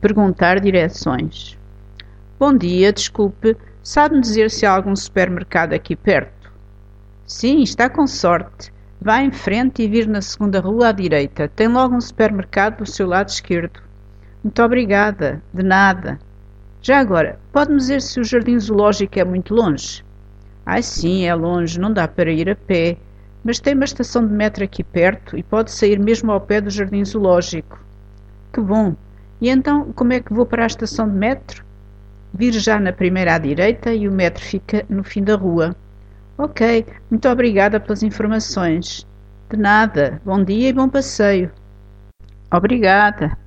Perguntar direções. Bom dia, desculpe, sabe-me dizer se há algum supermercado aqui perto? Sim, está com sorte. Vá em frente e vir na segunda rua à direita. Tem logo um supermercado do seu lado esquerdo. Muito obrigada. De nada. Já agora, pode-me dizer se o jardim zoológico é muito longe? Ai sim, é longe, não dá para ir a pé. Mas tem uma estação de metro aqui perto e pode sair mesmo ao pé do jardim zoológico. Que bom. E então, como é que vou para a estação de metro? Vir já na primeira à direita e o metro fica no fim da rua. Ok, muito obrigada pelas informações. De nada. Bom dia e bom passeio. Obrigada.